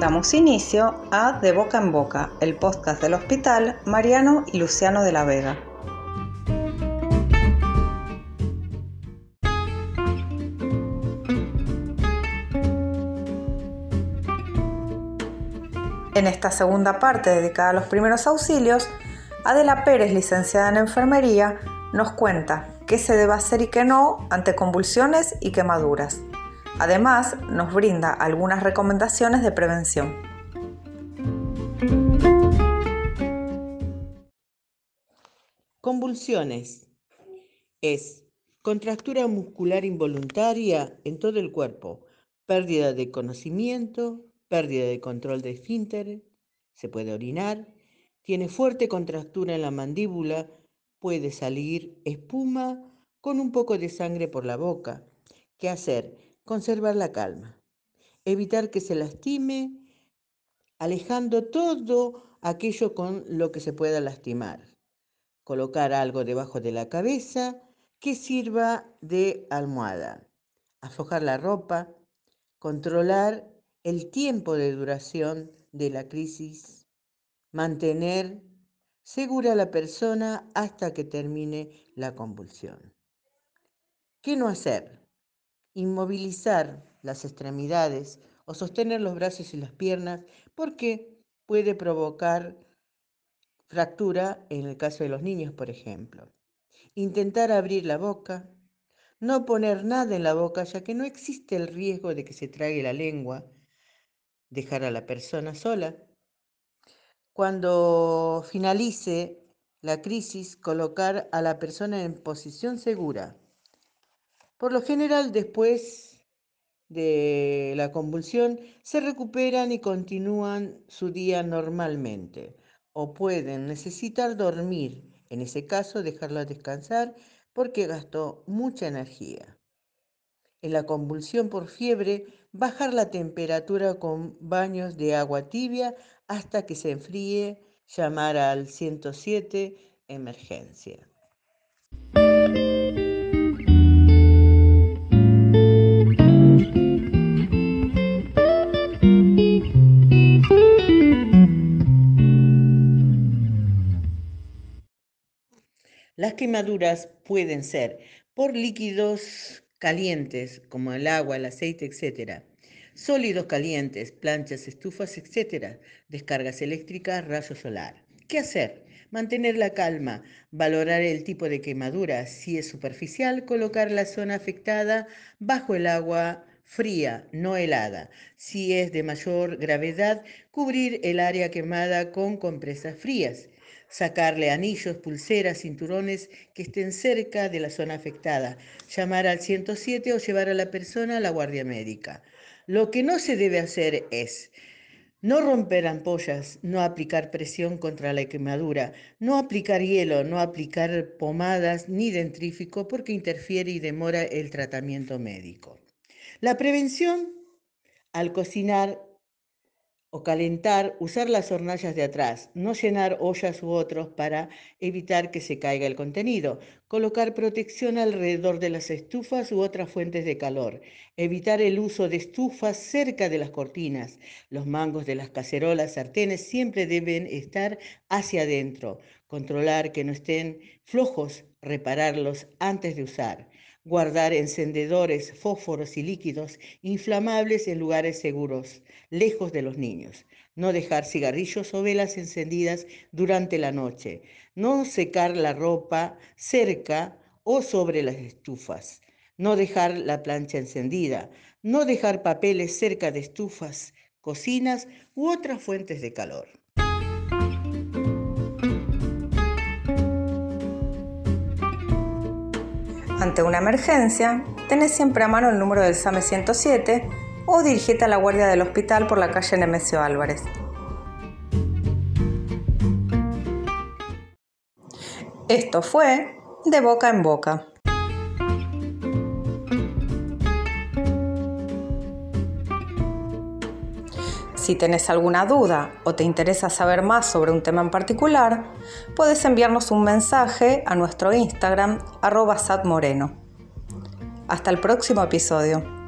Damos inicio a De Boca en Boca, el podcast del Hospital Mariano y Luciano de la Vega. En esta segunda parte dedicada a los primeros auxilios, Adela Pérez, licenciada en enfermería, nos cuenta qué se debe hacer y qué no ante convulsiones y quemaduras. Además, nos brinda algunas recomendaciones de prevención. Convulsiones. Es contractura muscular involuntaria en todo el cuerpo, pérdida de conocimiento, pérdida de control de esfínter, se puede orinar, tiene fuerte contractura en la mandíbula, puede salir espuma con un poco de sangre por la boca. ¿Qué hacer? Conservar la calma, evitar que se lastime, alejando todo aquello con lo que se pueda lastimar, colocar algo debajo de la cabeza que sirva de almohada, aflojar la ropa, controlar el tiempo de duración de la crisis, mantener segura a la persona hasta que termine la convulsión. ¿Qué no hacer? Inmovilizar las extremidades o sostener los brazos y las piernas porque puede provocar fractura en el caso de los niños, por ejemplo. Intentar abrir la boca, no poner nada en la boca ya que no existe el riesgo de que se trague la lengua, dejar a la persona sola. Cuando finalice la crisis, colocar a la persona en posición segura por lo general, después de la convulsión, se recuperan y continúan su día normalmente o pueden necesitar dormir, en ese caso dejarla descansar porque gastó mucha energía. En la convulsión por fiebre, bajar la temperatura con baños de agua tibia hasta que se enfríe, llamar al 107 emergencia. Las quemaduras pueden ser por líquidos calientes, como el agua, el aceite, etc. Sólidos calientes, planchas, estufas, etc. Descargas eléctricas, rayo solar. ¿Qué hacer? Mantener la calma, valorar el tipo de quemadura. Si es superficial, colocar la zona afectada bajo el agua fría, no helada. Si es de mayor gravedad, cubrir el área quemada con compresas frías sacarle anillos, pulseras, cinturones que estén cerca de la zona afectada, llamar al 107 o llevar a la persona a la guardia médica. Lo que no se debe hacer es no romper ampollas, no aplicar presión contra la quemadura, no aplicar hielo, no aplicar pomadas ni dentrífico porque interfiere y demora el tratamiento médico. La prevención al cocinar o calentar, usar las hornallas de atrás, no llenar ollas u otros para evitar que se caiga el contenido, colocar protección alrededor de las estufas u otras fuentes de calor, evitar el uso de estufas cerca de las cortinas, los mangos de las cacerolas, sartenes siempre deben estar hacia adentro, controlar que no estén flojos, repararlos antes de usar guardar encendedores, fósforos y líquidos inflamables en lugares seguros, lejos de los niños, no dejar cigarrillos o velas encendidas durante la noche, no secar la ropa cerca o sobre las estufas, no dejar la plancha encendida, no dejar papeles cerca de estufas, cocinas u otras fuentes de calor. Ante una emergencia, tenés siempre a mano el número del SAME 107 o dirigite a la guardia del hospital por la calle Nemesio Álvarez. Esto fue De Boca en Boca. Si tenés alguna duda o te interesa saber más sobre un tema en particular, puedes enviarnos un mensaje a nuestro Instagram arroba satmoreno. Hasta el próximo episodio.